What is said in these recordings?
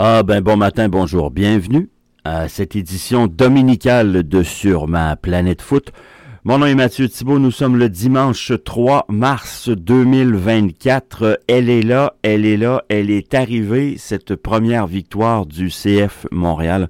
Ah ben bon matin, bonjour, bienvenue à cette édition dominicale de Sur ma planète foot. Mon nom est Mathieu Thibault, nous sommes le dimanche 3 mars 2024. Elle est là, elle est là, elle est arrivée, cette première victoire du CF Montréal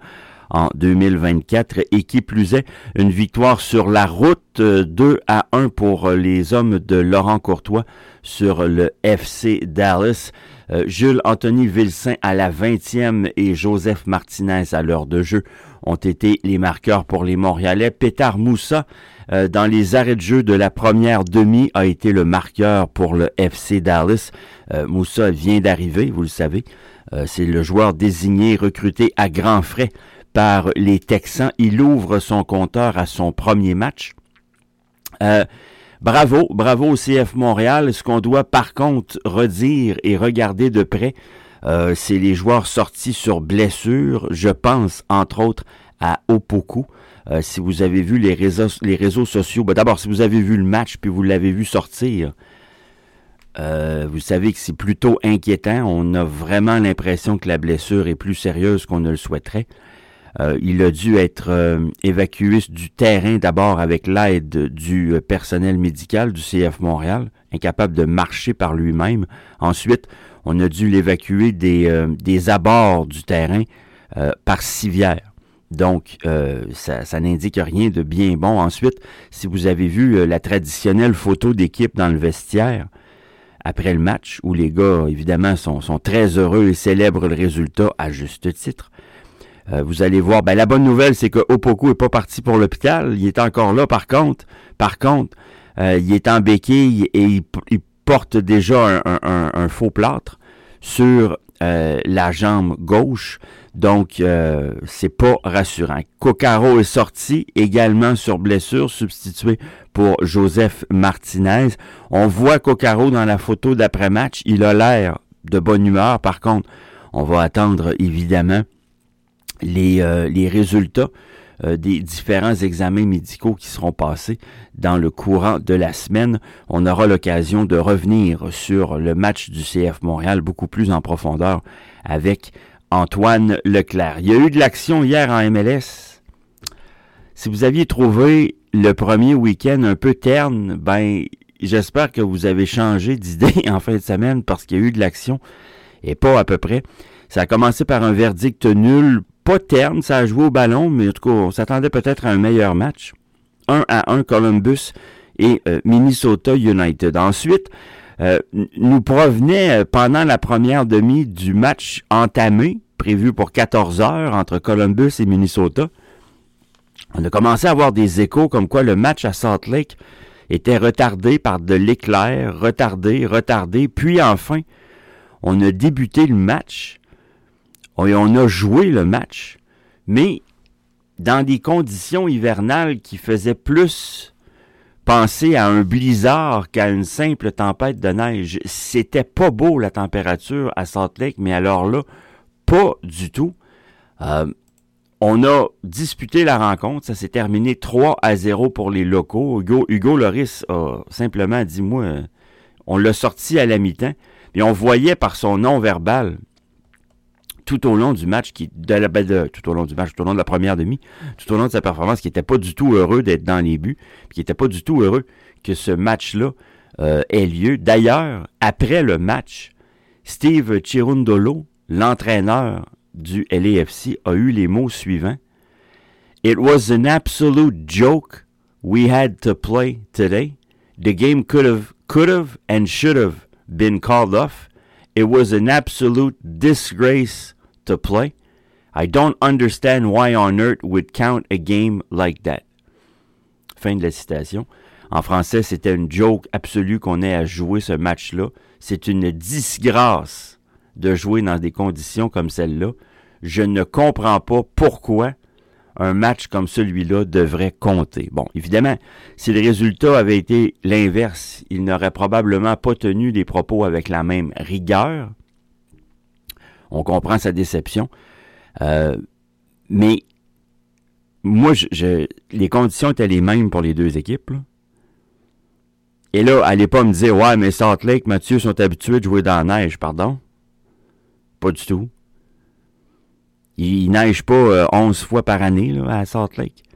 en 2024 et qui plus est, une victoire sur la route 2 à 1 pour les hommes de Laurent Courtois sur le FC Dallas. Euh, Jules Anthony Vilsain à la 20e et Joseph Martinez à l'heure de jeu ont été les marqueurs pour les Montréalais. Pétard Moussa, euh, dans les arrêts de jeu de la première demi, a été le marqueur pour le FC Dallas. Euh, Moussa vient d'arriver, vous le savez. C'est le joueur désigné, recruté à grands frais par les Texans. Il ouvre son compteur à son premier match. Bravo, bravo au CF Montréal. Ce qu'on doit par contre redire et regarder de près, euh, c'est les joueurs sortis sur blessure. Je pense entre autres à Opoku. Euh, si vous avez vu les réseaux, sociaux, ben d'abord si vous avez vu le match puis vous l'avez vu sortir, euh, vous savez que c'est plutôt inquiétant. On a vraiment l'impression que la blessure est plus sérieuse qu'on ne le souhaiterait. Euh, il a dû être euh, évacué du terrain d'abord avec l'aide du euh, personnel médical du CF Montréal, incapable de marcher par lui-même. Ensuite, on a dû l'évacuer des, abords du terrain par civière. Donc, ça, n'indique rien de bien bon. Ensuite, si vous avez vu la traditionnelle photo d'équipe dans le vestiaire, après le match, où les gars, évidemment, sont très heureux et célèbrent le résultat à juste titre, euh, vous allez voir, ben, la bonne nouvelle, c'est que Opoku est pas parti pour l'hôpital. Il est encore là, par contre. Par contre, euh, il est en béquille et il, porte déjà un, faux plâtre sur euh, la jambe gauche. Donc, c'est pas rassurant. Coccaro est sorti également sur blessure, substitué pour Joseph Martinez. On voit Coccaro dans la photo d'après-match. Il a l'air de bonne humeur. Par contre, on va attendre évidemment les, euh, les résultats euh, des différents examens médicaux qui seront passés dans le courant de la semaine. On aura l'occasion de revenir sur le match du CF Montréal beaucoup plus en profondeur avec Antoine Leclerc. Il y a eu de l'action hier en MLS. Si vous aviez trouvé le premier week-end un peu terne, ben j'espère que vous avez changé d'idée en fin de semaine parce qu'il y a eu de l'action et pas à peu près. Ça a commencé par un verdict nul pas terne, ça a joué au ballon, mais en tout cas, on s'attendait peut-être à un meilleur match. 1 à 1 Columbus et euh, Minnesota United. Ensuite, euh, nous provenait euh, pendant la première demi du match entamé, prévu pour 14 heures entre Columbus et Minnesota. On a commencé à avoir des échos comme quoi le match à Salt Lake était retardé par de l'éclair, retardé, retardé, puis enfin, on a débuté le match on a joué le match, mais dans des conditions hivernales qui faisaient plus penser à un blizzard qu'à une simple tempête de neige. C'était pas beau la température à Salt Lake, mais alors là, pas du tout. Euh, on a disputé la rencontre, ça s'est terminé 3 à 0 pour les locaux. Hugo, Hugo Loris a simplement dit, moi, on l'a sorti à la mi-temps, et on voyait par son nom verbal tout au long du match, qui de la, ben, tout au long du match, tout au long de la première demi, tout au long de sa performance, qui n'était pas du tout heureux d'être dans les buts, puis qui n'était pas du tout heureux que ce match-là euh, ait lieu. D'ailleurs, après le match, Steve Chirundolo, l'entraîneur du LAFC, a eu les mots suivants. It was an absolute joke we had to play today. The game could have, could have and should have been called off. It was an absolute disgrace play. I don't understand why on earth would count a game like that. Fin de la citation. En français, c'était une joke absolue qu'on ait à jouer ce match-là. C'est une disgrâce de jouer dans des conditions comme celle-là. Je ne comprends pas pourquoi un match comme celui-là devrait compter. Bon, évidemment, si le résultat avait été l'inverse, il n'aurait probablement pas tenu des propos avec la même rigueur, on comprend sa déception. Euh, mais moi, je, les conditions étaient les mêmes pour les deux équipes. Et là, allez pas me dire, ouais, mais Salt Lake, Mathieu sont habitués de jouer dans la neige, pardon. Pas du tout. Il, neige pas 11 fois par année à Salt Lake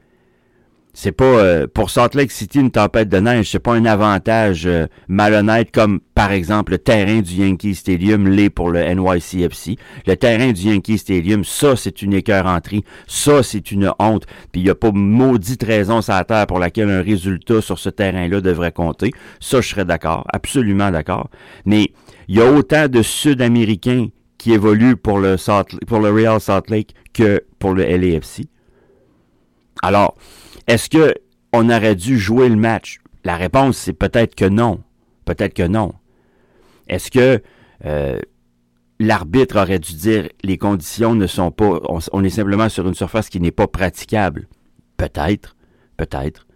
c'est pas euh, pour Salt Lake City une tempête de neige, c'est pas un avantage euh, malhonnête comme par exemple le terrain du Yankee Stadium l'est pour le NYCFC. Le terrain du Yankee Stadium, ça c'est une écœuranterie, ça c'est une honte, puis il y a pas maudite raison sur la terre pour laquelle un résultat sur ce terrain-là devrait compter. Ça je serais d'accord, absolument d'accord. Mais il y a autant de Sud-Américains qui évoluent pour le pour le Real Salt Lake que pour le LAFC. Alors, est-ce que on aurait dû jouer le match? La réponse, c'est peut-être que non. Peut-être que non. Est-ce que euh, l'arbitre aurait dû dire les conditions ne sont pas. On, est simplement sur une surface qui n'est pas praticable? Peut-être. Peut-être.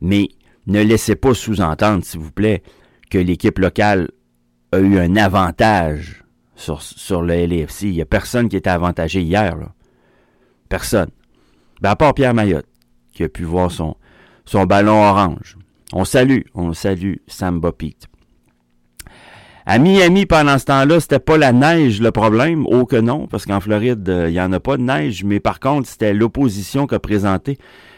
Mais ne laissez pas sous-entendre, s'il vous plaît, que l'équipe locale a eu un avantage sur, sur le LFC. Il n'y a personne qui était avantagé hier. Là. Personne. Ben, à part Pierre Mayotte qui a pu voir son, son ballon orange. On salue, on salue Samba Pete. À Miami, pendant ce temps-là, c'était pas la neige le problème, oh que non, parce qu'en Floride, euh, il n'y en a pas de neige, mais par contre, c'était l'opposition qu'a présenté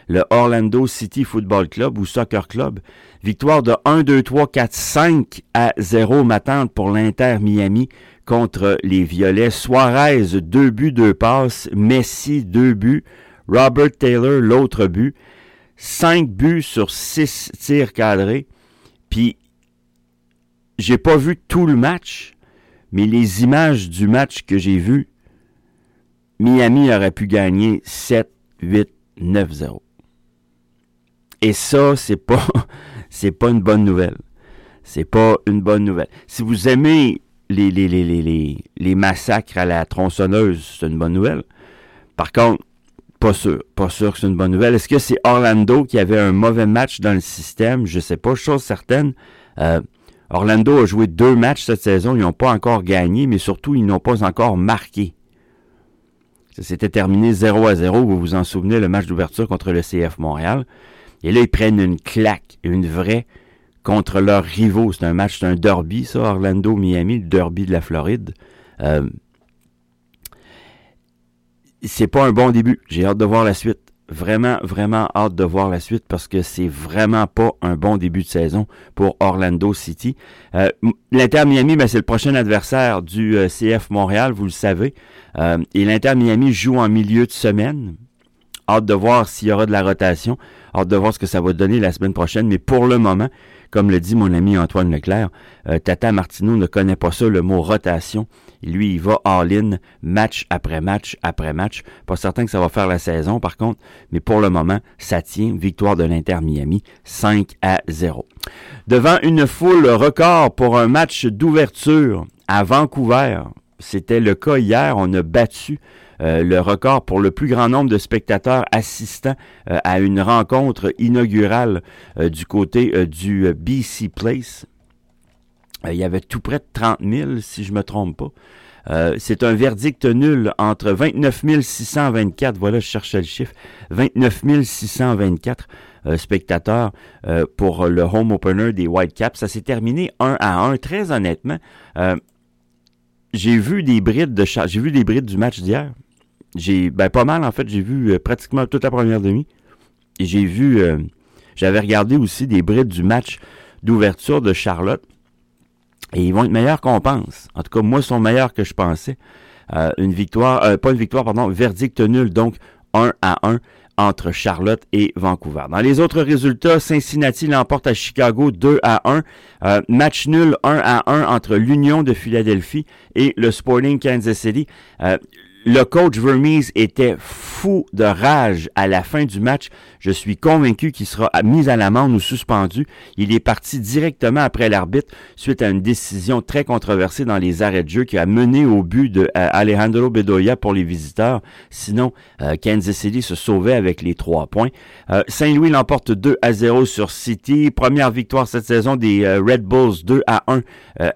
le Orlando City Football Club ou Soccer Club. Victoire de 1, 2, 3, 4, 5 à 0 m'attendre pour l'Inter Miami contre les Violets. Suarez, deux buts, deux passes. Messi, deux buts. Robert Taylor, l'autre but. Cinq buts sur six tirs cadrés. Puis, j'ai pas vu tout le match, mais les images du match que j'ai vu, Miami aurait pu gagner 7, 8, 9, 0. Et ça, c'est pas, c'est pas une bonne nouvelle. C'est pas une bonne nouvelle. Si vous aimez les, les, les, les, les massacres à la tronçonneuse, c'est une bonne nouvelle. Par contre, pas sûr. Pas sûr que c'est une bonne nouvelle. Est-ce que c'est Orlando qui avait un mauvais match dans le système? Je sais pas. Chose certaine. Euh, Orlando a joué deux matchs cette saison. Ils n'ont pas encore gagné, mais surtout, ils n'ont pas encore marqué. Ça s'était terminé 0 à 0. Vous vous en souvenez, le match d'ouverture contre le CF Montréal. Et là, ils prennent une claque, une vraie, contre leurs rivaux. C'est un match, c'est un derby, ça, Orlando-Miami, le derby de la Floride. Euh, c'est pas un bon début. J'ai hâte de voir la suite. Vraiment, vraiment hâte de voir la suite parce que c'est vraiment pas un bon début de saison pour Orlando City. Euh, L'Inter Miami, ben, c'est le prochain adversaire du euh, CF Montréal, vous le savez. Euh, et l'Inter Miami joue en milieu de semaine. Hâte de voir s'il y aura de la rotation. Hâte de voir ce que ça va donner la semaine prochaine. Mais pour le moment, comme le dit mon ami Antoine Leclerc, euh, Tata Martino ne connaît pas ça, le mot rotation. Lui, il va all-in, match après match après match. Pas certain que ça va faire la saison, par contre, mais pour le moment, ça tient. Victoire de l'Inter Miami, 5 à 0. Devant une foule record pour un match d'ouverture à Vancouver, c'était le cas hier, on a battu euh, le record pour le plus grand nombre de spectateurs assistant euh, à une rencontre inaugurale euh, du côté du BC Place. il y avait tout près de 30 000, si je me trompe pas. c'est un verdict nul entre 29 624, voilà, je cherchais le chiffre, 29 624 spectateurs pour le home opener des Whitecaps. Ça s'est terminé 1 à 1, très honnêtement. J'ai vu des brides du match d'hier. J'ai ben pas mal en fait, j'ai vu euh, pratiquement toute la première demi. Et j'ai vu euh, j'avais regardé aussi des brides du match d'ouverture de Charlotte. Et ils vont être meilleurs qu'on pense. En tout cas, moi, ils sont meilleurs que je pensais. Euh, une victoire, pas une victoire, pardon, verdict nul, donc 1 à 1 entre Charlotte et Vancouver. Dans les autres résultats, Cincinnati l'emporte à Chicago 2 à 1. match nul 1 à 1 entre l'Union de Philadelphie et le Sporting Kansas City le coach Vermees était fou de rage à la fin du match. Je suis convaincu qu'il sera mis à l'amende ou suspendu. Il est parti directement après l'arbitre suite à une décision très controversée dans les arrêts de jeu qui a mené au but de euh, Alejandro Bedoya pour les visiteurs. Sinon, euh, Kansas City se sauvait avec les trois points. Euh, Saint-Louis l'emporte 2 à 0 sur City. Première victoire cette saison des Red Bulls 2 à 1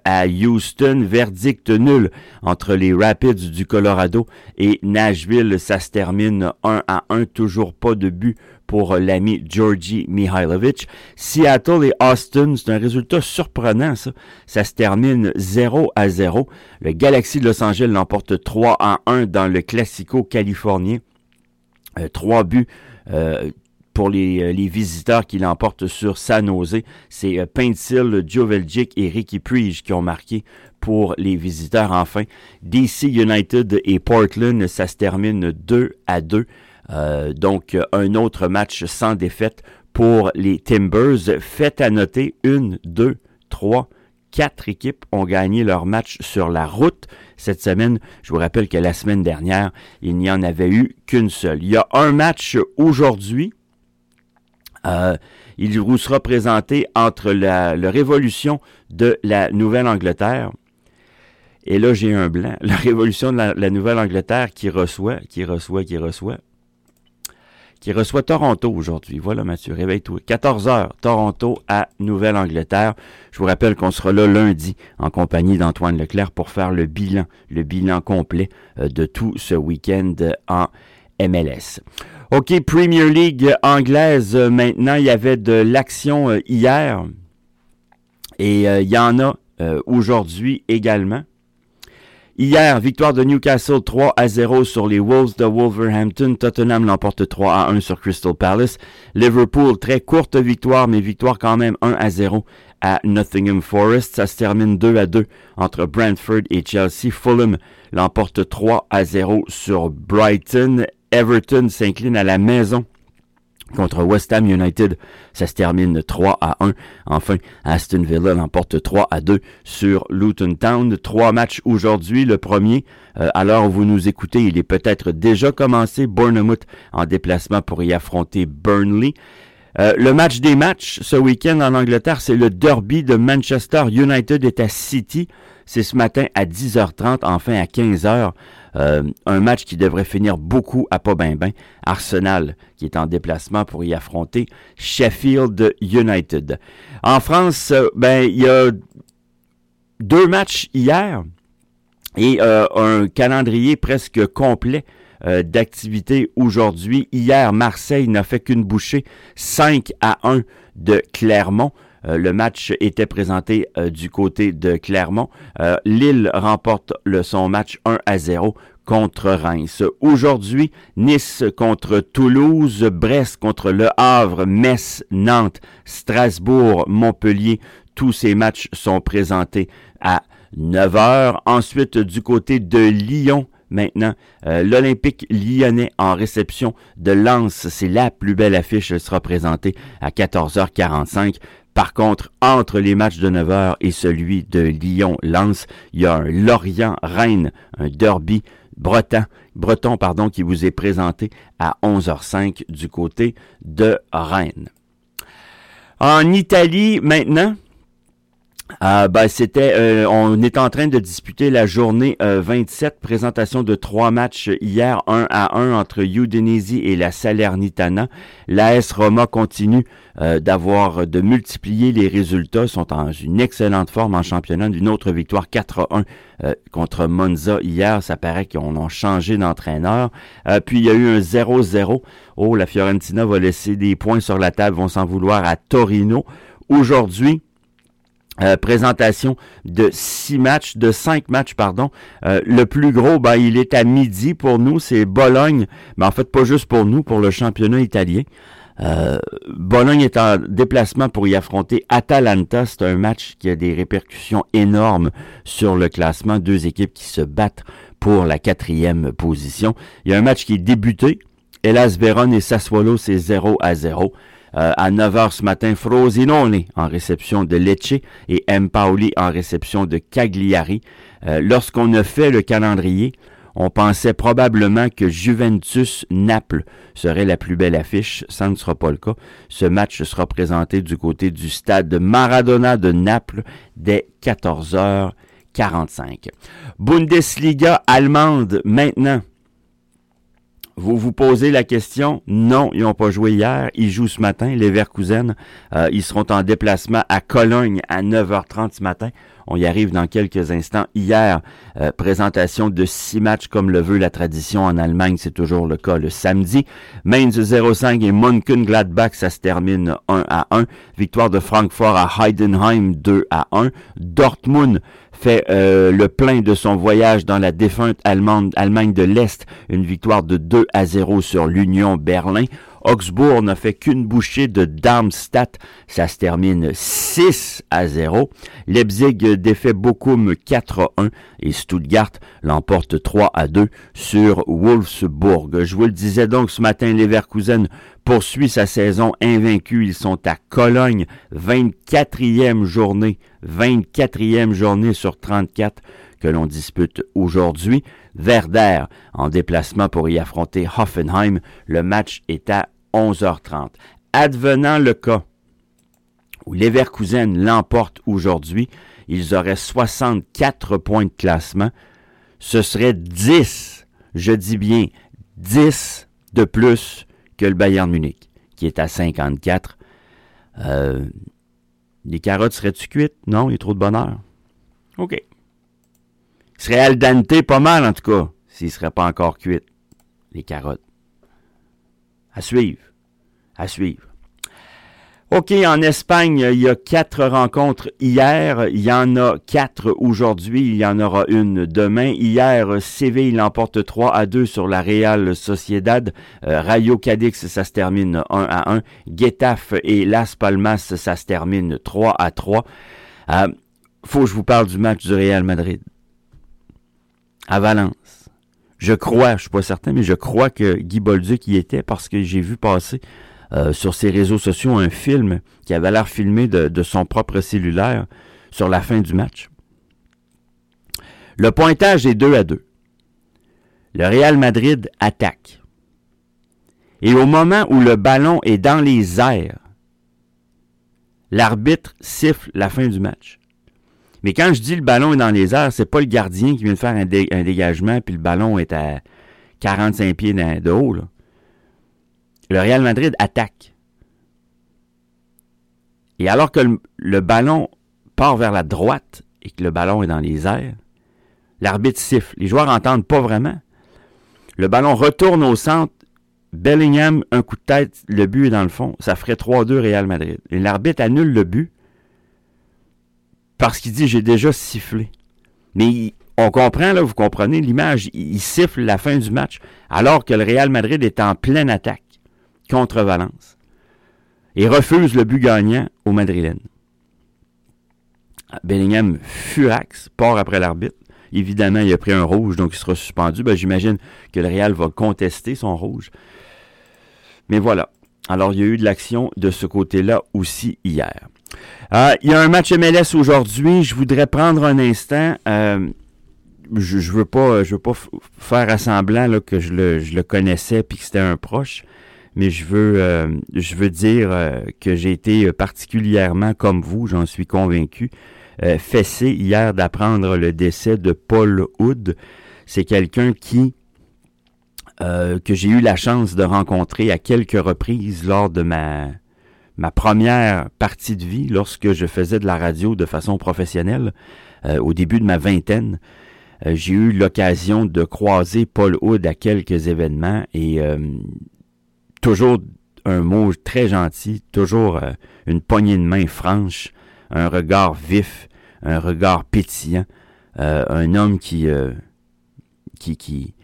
à Houston. Verdict nul entre les Rapids du Colorado et Nashville. Ça se termine 1 à 1, toujours pas de but pour l'ami Georgi Mihailovic. Seattle et Austin, c'est un résultat surprenant ça. Ça se termine 0 à 0. Le Galaxy de Los Angeles l'emporte 3 à 1 dans le Classico californien. Euh, trois buts euh, pour les, euh, les, visiteurs qui l'emportent sur San Jose. C'est euh, Pencil, Joveljic et Ricky Priege qui ont marqué pour les visiteurs enfin. DC United et Portland, ça se termine 2 à 2. Euh, donc, un autre match sans défaite pour les Timbers. Faites à noter, une, deux, trois, quatre équipes ont gagné leur match sur la route cette semaine. Je vous rappelle que la semaine dernière, il n'y en avait eu qu'une seule. Il y a un match aujourd'hui. Euh, il vous sera présenté entre la, Révolution de la Nouvelle-Angleterre et là, j'ai un blanc. La révolution de la, la Nouvelle-Angleterre qui reçoit, qui reçoit, qui reçoit, qui reçoit Toronto aujourd'hui. Voilà, Mathieu, réveille-toi. 14 heures, Toronto à Nouvelle-Angleterre. Je vous rappelle qu'on sera là lundi en compagnie d'Antoine Leclerc pour faire le bilan, le bilan complet euh, de tout ce week-end en MLS. OK, Premier League anglaise. Euh, maintenant, il y avait de l'action euh, hier et il y en a aujourd'hui également. Hier, victoire de Newcastle 3 à 0 sur les Wolves de Wolverhampton. Tottenham l'emporte 3 à 1 sur Crystal Palace. Liverpool, très courte victoire, mais victoire quand même 1 à 0 à Nottingham Forest. Ça se termine 2 à 2 entre Brentford et Chelsea. Fulham l'emporte 3 à 0 sur Brighton. Everton s'incline à la maison contre West Ham United. Ça se termine 3 à 1. Enfin, Aston Villa l'emporte 3 à 2 sur Luton Town. Trois matchs aujourd'hui. Le premier, euh, alors vous nous écoutez, il est peut-être déjà commencé. Bournemouth en déplacement pour y affronter Burnley. Euh, le match des matchs ce week-end en Angleterre, c'est le derby de Manchester United est à City. C'est ce matin à 10h30, enfin à 15h. Euh, un match qui devrait finir beaucoup à pas ben ben. Arsenal qui est en déplacement pour y affronter Sheffield United. En France, euh, ben il y a deux matchs hier et un calendrier presque complet d'activité aujourd'hui. Hier, Marseille n'a fait qu'une bouchée 5 à 1 de Clermont. Euh, le match était présenté euh, du côté de Clermont. Euh, Lille remporte le, son match 1 à 0 contre Reims. Aujourd'hui, Nice contre Toulouse, Brest contre Le Havre, Metz, Nantes, Strasbourg, Montpellier. Tous ces matchs sont présentés à 9 heures. Ensuite, du côté de Lyon, maintenant. L'Olympique lyonnais en réception de Lens, c'est la plus belle affiche, elle sera présentée à 14h45. Par contre, entre les matchs de 9h et celui de Lyon-Lens, il y a un Lorient-Rennes, un derby breton, breton pardon, qui vous est présenté à 11h05 du côté de Rennes. En Italie, maintenant, ah, ben, c'était, euh, on est en train de disputer la journée 27, euh, présentation de trois matchs hier, 1 à 1 entre Udinese et la Salernitana. L'AS Roma continue euh, d'avoir, de multiplier les résultats, sont en une excellente forme en championnat, d'une autre victoire 4 à 1 contre Monza hier. Ça paraît qu'on a changé d'entraîneur. puis il y a eu un 0-0. Oh, la Fiorentina va laisser des points sur la table, vont s'en vouloir à Torino. Aujourd'hui, euh, présentation de six matchs, de cinq matchs, pardon. Euh, le plus gros, ben, il est à midi pour nous, c'est Bologne, mais en fait pas juste pour nous, pour le championnat italien. Euh, Bologne est en déplacement pour y affronter Atalanta. C'est un match qui a des répercussions énormes sur le classement. Deux équipes qui se battent pour la quatrième position. Il y a un match qui est débuté. Hélas, Vérone et Sassuolo, c'est 0 à 0. Euh, à 9h ce matin, Frosinone en réception de Lecce et Pauli en réception de Cagliari. Euh, lorsqu'on a fait le calendrier, on pensait probablement que Juventus-Naples serait la plus belle affiche. Ça ne sera pas le cas. Ce match sera présenté du côté du stade Maradona de Naples dès 14h45. Bundesliga allemande maintenant. Vous vous posez la question, non, ils n'ont pas joué hier, ils jouent ce matin, les Verkusen, euh, ils seront en déplacement à Cologne à 9h30 ce matin. On y arrive dans quelques instants. Hier, euh, présentation de six matchs comme le veut la tradition en Allemagne, c'est toujours le cas le samedi. Mainz 0-5 et Mönchengladbach, ça se termine 1 à 1. Victoire de Francfort à Heidenheim 2 à 1. Dortmund fait euh, le plein de son voyage dans la défunte Allemagne, Allemagne de l'Est, une victoire de 2 à 0 sur l'Union Berlin. Augsbourg n'a fait qu'une bouchée de Darmstadt. Ça se termine 6 à 0. Leipzig défait Bochum 4 à 1 et Stuttgart l'emporte 3 à 2 sur Wolfsburg. Je vous le disais donc ce matin, Leverkusen poursuit sa saison invaincue. Ils sont à Cologne, 24e journée, 24e journée sur 34 que l'on dispute aujourd'hui. Werder en déplacement pour y affronter Hoffenheim. Le match est à 11h30. Advenant le cas où Leverkusen l'emporte aujourd'hui, ils auraient 64 points de classement. Ce serait 10, je dis bien 10 de plus que le Bayern Munich, qui est à 54. Euh, les carottes seraient-tu cuites? Non, il y a trop de bonheur. OK. Serait al dente pas mal, en tout cas, s'il ne serait pas encore cuit, les carottes. À suivre. À suivre. OK, en Espagne, il y a quatre rencontres hier. Il y en a quatre aujourd'hui. Il y en aura une demain. Hier, Séville l'emporte 3 à 2 sur la Real Sociedad. Euh, Rayo Cadix, ça se termine 1 à 1. Getafe et Las Palmas, ça se termine 3 à 3. Euh, faut que je vous parle du match du Real Madrid à Valence. Je crois, je suis pas certain, mais je crois que Guy Bolduc y était parce que j'ai vu passer euh, sur ses réseaux sociaux un film qui avait l'air filmé de, son propre cellulaire sur la fin du match. Le pointage est 2 à 2. Le Real Madrid attaque. Et au moment où le ballon est dans les airs, l'arbitre siffle la fin du match. Mais quand je dis le ballon est dans les airs, c'est pas le gardien qui vient de faire un, dégagement puis le ballon est à 45 pieds de haut. Le Real Madrid attaque. Et alors que le, ballon part vers la droite et que le ballon est dans les airs, l'arbitre siffle. Les joueurs n'entendent pas vraiment. Le ballon retourne au centre. Bellingham, un coup de tête, le but est dans le fond. Ça ferait 3-2 Real Madrid. L'arbitre annule le but parce qu'il dit j'ai déjà sifflé. Mais on comprend, là, vous comprenez l'image, il, siffle la fin du match, alors que le Real Madrid est en pleine attaque contre Valence. Et refuse le but gagnant au Madrilène. Bellingham furax, part après l'arbitre. Évidemment, il a pris un rouge, donc il sera suspendu. Ben, J'imagine que le Real va contester son rouge. Mais voilà. Alors, il y a eu de l'action de ce côté-là aussi hier. Euh, il y a un match MLS aujourd'hui. Je voudrais prendre un instant. Euh, je, je veux pas, faire assemblant là, que je le, connaissais puis que c'était un proche, mais je veux, euh, dire que j'ai été particulièrement comme vous, j'en suis convaincu, fessé hier d'apprendre le décès de Paul Hood. C'est quelqu'un qui que j'ai eu la chance de rencontrer à quelques reprises lors de ma ma première partie de vie lorsque je faisais de la radio de façon professionnelle euh, au début de ma vingtaine. Euh, j'ai eu l'occasion de croiser Paul Hood à quelques événements et euh, toujours un mot très gentil, toujours une poignée de main franche, un regard vif, un regard pétillant, un homme qui, qui, qui,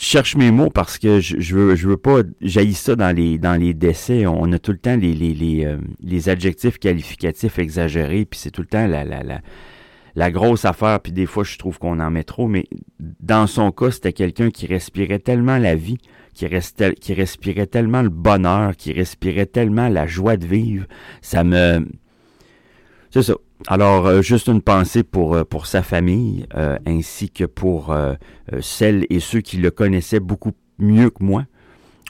cherche mes mots parce que je, je veux je veux pas jaillir ça dans les dans les décès. On a tout le temps les les, les, euh, les adjectifs qualificatifs exagérés, puis c'est tout le temps la, la, la, la grosse affaire, puis des fois je trouve qu'on en met trop, mais dans son cas, c'était quelqu'un qui respirait tellement la vie, qui, restait, qui respirait tellement le bonheur, qui respirait tellement la joie de vivre. Ça me c'est ça. Alors, euh, juste une pensée pour, euh, pour sa famille, euh, ainsi que pour celles et ceux qui le connaissaient beaucoup mieux que moi.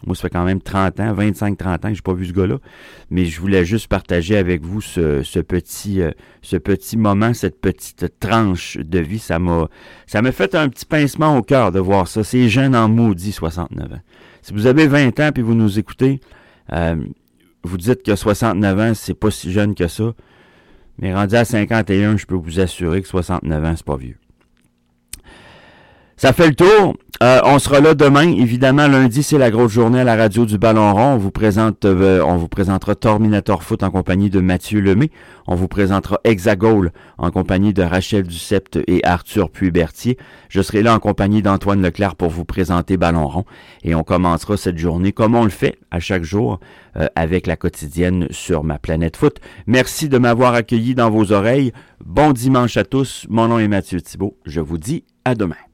Moi, ça fait quand même 30 ans, 25-30 ans que j'ai pas vu ce gars-là. Mais je voulais juste partager avec vous ce, petit, euh, ce petit moment, cette petite tranche de vie. Ça m'a, ça m'a fait un petit pincement au cœur de voir ça. C'est jeune en maudit, 69 ans. Si vous avez 20 ans puis vous nous écoutez, euh, vous dites que 69 ans, c'est pas si jeune que ça. Mais rendu à 51, je peux vous assurer que 69 ans, c'est pas vieux. Ça fait le tour. Euh, on sera là demain. Évidemment, lundi, c'est la grosse journée à la radio du Ballon Rond. On vous présente, euh, on vous présentera Terminator Foot en compagnie de Mathieu Lemay. On vous présentera Hexagol en compagnie de Rachel Ducept et Arthur Puy-Berthier. Je serai là en compagnie d'Antoine Leclerc pour vous présenter Ballon Rond. Et on commencera cette journée comme on le fait à chaque jour euh, avec la quotidienne sur ma planète foot. Merci de m'avoir accueilli dans vos oreilles. Bon dimanche à tous. Mon nom est Mathieu Thibault. Je vous dis à demain.